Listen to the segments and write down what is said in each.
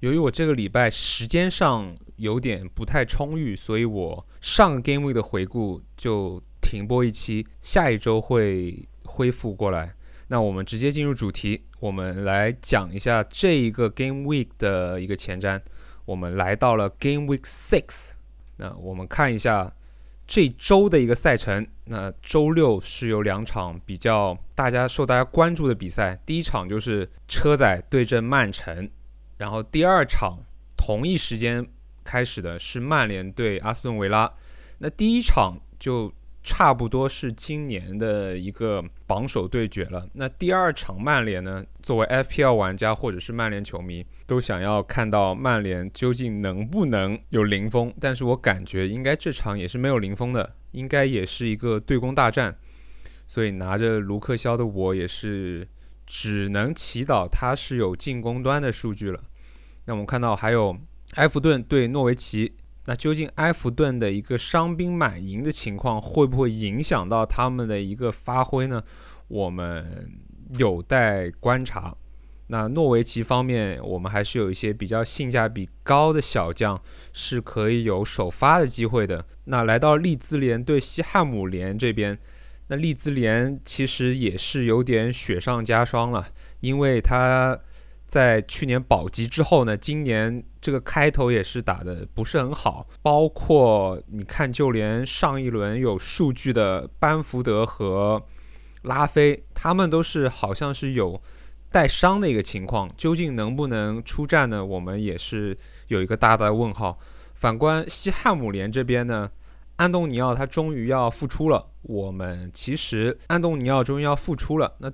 由于我这个礼拜时间上有点不太充裕，所以我上 Game Week 的回顾就停播一期，下一周会恢复过来。那我们直接进入主题，我们来讲一下这一个 Game Week 的一个前瞻。我们来到了 Game Week Six，那我们看一下这周的一个赛程。那周六是有两场比较大家受大家关注的比赛，第一场就是车载对阵曼城。然后第二场同一时间开始的是曼联对阿斯顿维拉，那第一场就差不多是今年的一个榜首对决了。那第二场曼联呢，作为 FPL 玩家或者是曼联球迷，都想要看到曼联究竟能不能有零封。但是我感觉应该这场也是没有零封的，应该也是一个对攻大战。所以拿着卢克肖的我也是只能祈祷他是有进攻端的数据了。那我们看到还有埃弗顿对诺维奇，那究竟埃弗顿的一个伤兵满营的情况会不会影响到他们的一个发挥呢？我们有待观察。那诺维奇方面，我们还是有一些比较性价比高的小将是可以有首发的机会的。那来到利兹联对西汉姆联这边，那利兹联其实也是有点雪上加霜了，因为他。在去年保级之后呢，今年这个开头也是打的不是很好。包括你看，就连上一轮有数据的班福德和拉菲，他们都是好像是有带伤的一个情况。究竟能不能出战呢？我们也是有一个大大的问号。反观西汉姆联这边呢，安东尼奥他终于要复出了。我们其实安东尼奥终于要复出了，那。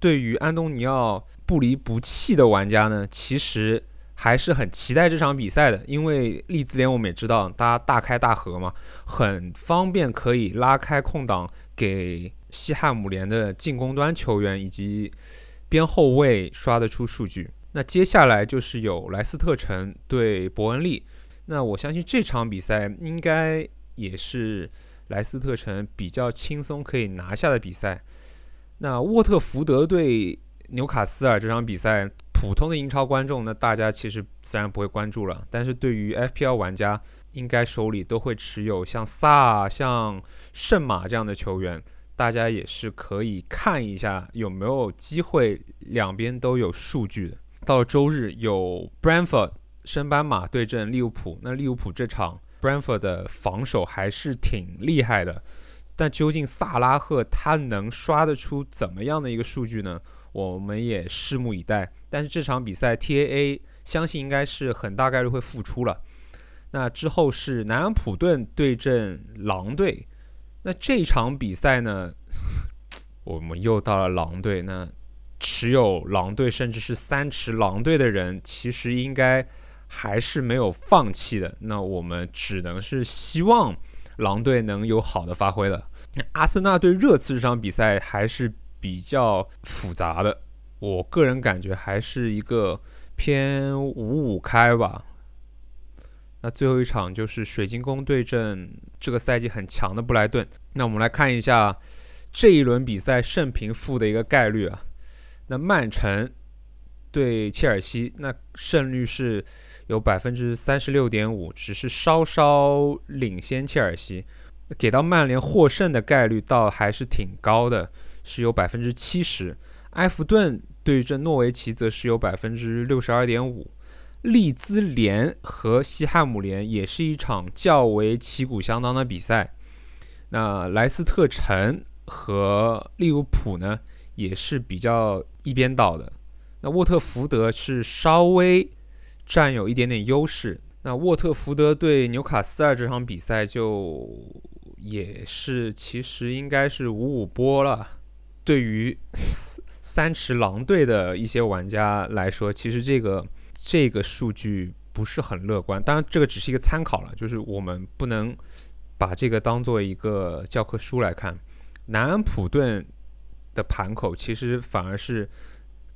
对于安东尼奥不离不弃的玩家呢，其实还是很期待这场比赛的，因为利兹联我们也知道，大家大开大合嘛，很方便可以拉开空档给西汉姆联的进攻端球员以及边后卫刷得出数据。那接下来就是有莱斯特城对伯恩利，那我相信这场比赛应该也是莱斯特城比较轻松可以拿下的比赛。那沃特福德对纽卡斯尔这场比赛，普通的英超观众呢，大家其实自然不会关注了。但是对于 FPL 玩家，应该手里都会持有像萨、像圣马这样的球员，大家也是可以看一下有没有机会两边都有数据的。到周日有 Brentford 升班马对阵利物浦，那利物浦这场 Brentford 的防守还是挺厉害的。但究竟萨拉赫他能刷得出怎么样的一个数据呢？我们也拭目以待。但是这场比赛 TAA 相信应该是很大概率会复出了。那之后是南安普顿对阵狼队。那这场比赛呢，我们又到了狼队。那持有狼队甚至是三持狼队的人，其实应该还是没有放弃的。那我们只能是希望狼队能有好的发挥了。阿森纳对热刺这场比赛还是比较复杂的，我个人感觉还是一个偏五五开吧。那最后一场就是水晶宫对阵这个赛季很强的布莱顿。那我们来看一下这一轮比赛胜平负的一个概率啊。那曼城对切尔西，那胜率是有百分之三十六点五，只是稍稍领先切尔西。给到曼联获胜的概率倒还是挺高的，是有百分之七十。埃弗顿对阵诺维奇则是有百分之六十二点五。利兹联和西汉姆联也是一场较为旗鼓相当的比赛。那莱斯特城和利物浦呢，也是比较一边倒的。那沃特福德是稍微占有一点点优势。那沃特福德对纽卡斯尔这场比赛就。也是，其实应该是五五波了。对于三池狼队的一些玩家来说，其实这个这个数据不是很乐观。当然，这个只是一个参考了，就是我们不能把这个当做一个教科书来看。南安普顿的盘口其实反而是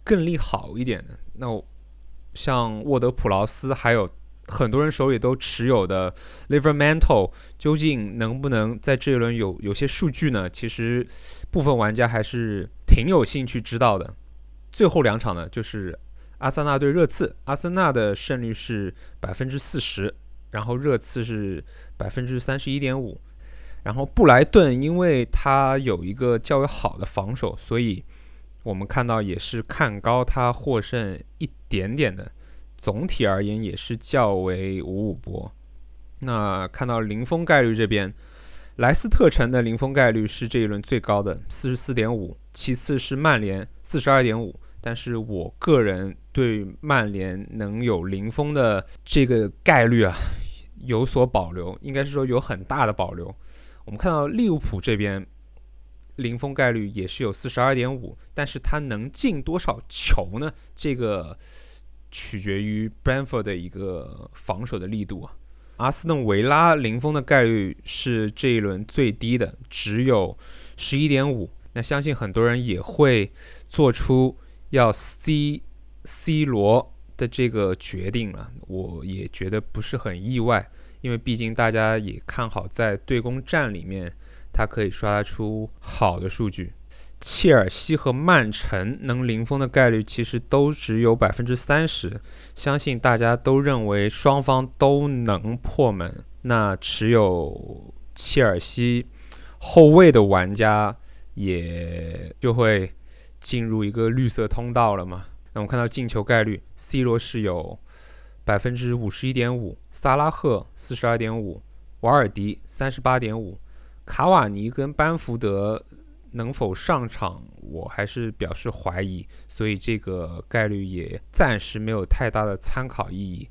更利好一点的。那像沃德普劳斯还有。很多人手里都持有的 Livermantle 究竟能不能在这一轮有有些数据呢？其实部分玩家还是挺有兴趣知道的。最后两场呢，就是阿森纳对热刺，阿森纳的胜率是百分之四十，然后热刺是百分之三十一点五。然后布莱顿因为他有一个较为好的防守，所以我们看到也是看高他获胜一点点的。总体而言也是较为五五波。那看到零封概率这边，莱斯特城的零封概率是这一轮最高的四十四点五，其次是曼联四十二点五。但是我个人对曼联能有零封的这个概率啊有所保留，应该是说有很大的保留。我们看到利物浦这边零封概率也是有四十二点五，但是他能进多少球呢？这个取决于 Brentford 的一个防守的力度啊。阿斯顿维拉零封的概率是这一轮最低的，只有十一点五。那相信很多人也会做出要 C C 罗的这个决定了，我也觉得不是很意外。因为毕竟大家也看好在对攻战里面，他可以刷出好的数据。切尔西和曼城能零封的概率其实都只有百分之三十，相信大家都认为双方都能破门。那持有切尔西后卫的玩家也就会进入一个绿色通道了嘛？那我们看到进球概率，C 罗是有。百分之五十一点五，萨拉赫四十二点五，瓦尔迪三十八点五，卡瓦尼跟班福德能否上场，我还是表示怀疑，所以这个概率也暂时没有太大的参考意义。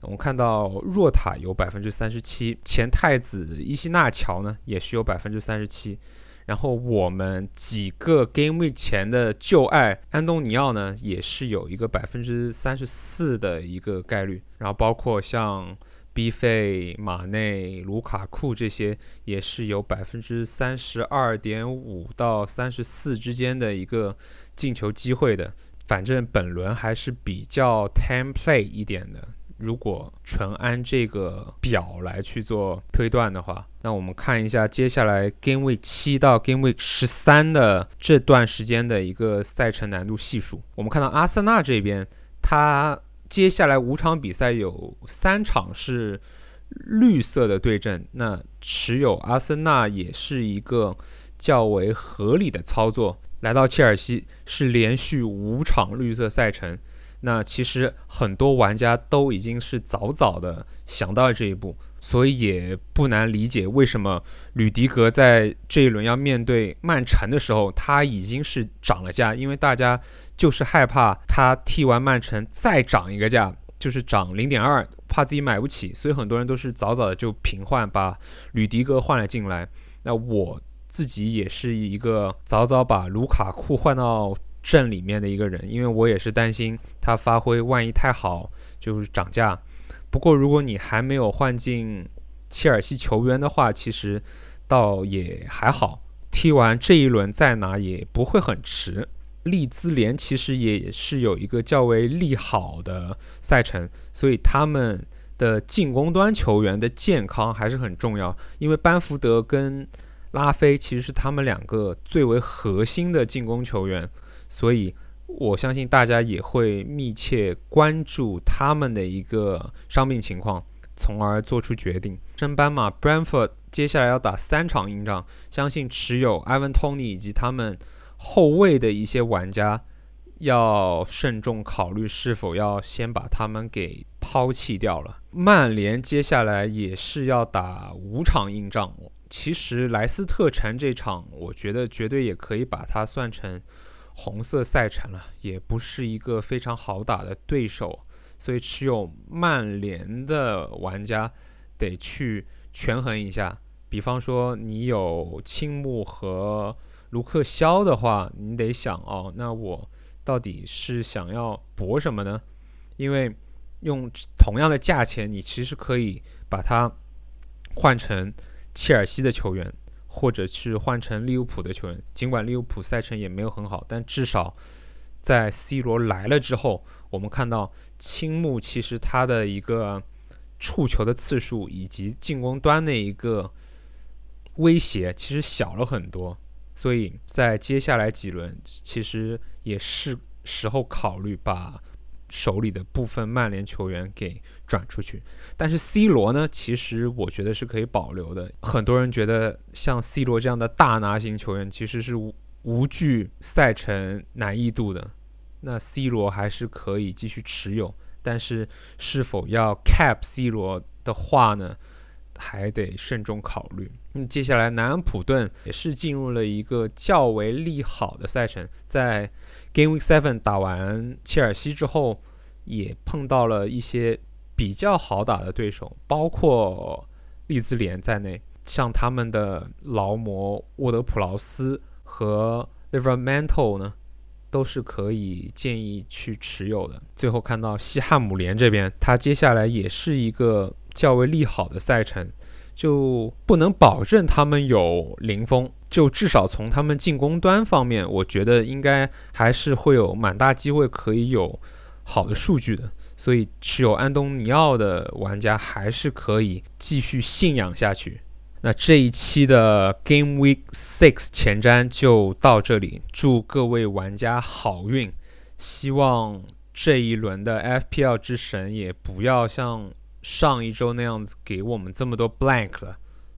我们看到若塔有百分之三十七，前太子伊西纳乔呢也是有百分之三十七。然后我们几个 Game 前的旧爱安东尼奥呢，也是有一个百分之三十四的一个概率。然后包括像 B 费、马内、卢卡库这些，也是有百分之三十二点五到三十四之间的一个进球机会的。反正本轮还是比较 template 一点的。如果纯按这个表来去做推断的话，那我们看一下接下来 Game Week 七到 Game Week 十三的这段时间的一个赛程难度系数。我们看到阿森纳这边，它接下来五场比赛有三场是绿色的对阵，那持有阿森纳也是一个较为合理的操作。来到切尔西是连续五场绿色赛程。那其实很多玩家都已经是早早的想到了这一步，所以也不难理解为什么吕迪格在这一轮要面对曼城的时候，他已经是涨了价，因为大家就是害怕他踢完曼城再涨一个价，就是涨零点二，怕自己买不起，所以很多人都是早早的就平换，把吕迪格换了进来。那我自己也是一个早早把卢卡库换到。镇里面的一个人，因为我也是担心他发挥万一太好就是涨价。不过如果你还没有换进切尔西球员的话，其实倒也还好，踢完这一轮再拿也不会很迟。利兹联其实也是有一个较为利好的赛程，所以他们的进攻端球员的健康还是很重要，因为班福德跟拉菲其实是他们两个最为核心的进攻球员。所以，我相信大家也会密切关注他们的一个伤病情况，从而做出决定。升班马 Brentford 接下来要打三场硬仗，相信持有 Ivan Tony 以及他们后卫的一些玩家要慎重考虑是否要先把他们给抛弃掉了。曼联接下来也是要打五场硬仗，其实莱斯特城这场，我觉得绝对也可以把它算成。红色赛程了，也不是一个非常好打的对手，所以持有曼联的玩家得去权衡一下。比方说，你有青木和卢克肖的话，你得想哦，那我到底是想要博什么呢？因为用同样的价钱，你其实可以把它换成切尔西的球员。或者是换成利物浦的球员，尽管利物浦赛程也没有很好，但至少在 C 罗来了之后，我们看到青木其实他的一个触球的次数以及进攻端的一个威胁其实小了很多，所以在接下来几轮其实也是时候考虑把手里的部分曼联球员给转出去。但是 C 罗呢，其实我觉得是可以保留的。很多人觉得像 C 罗这样的大拿型球员，其实是无惧赛程难易度的。那 C 罗还是可以继续持有，但是是否要 cap C 罗的话呢，还得慎重考虑。那接下来南安普顿也是进入了一个较为利好的赛程，在 Game Week Seven 打完切尔西之后，也碰到了一些比较好打的对手，包括利兹联在内，像他们的劳模沃德普劳斯和 Livermantle 呢。都是可以建议去持有的。最后看到西汉姆联这边，他接下来也是一个较为利好的赛程，就不能保证他们有零封，就至少从他们进攻端方面，我觉得应该还是会有蛮大机会可以有好的数据的。所以持有安东尼奥的玩家还是可以继续信仰下去。那这一期的 Game Week Six 前瞻就到这里，祝各位玩家好运，希望这一轮的 FPL 之神也不要像上一周那样子给我们这么多 blank 了。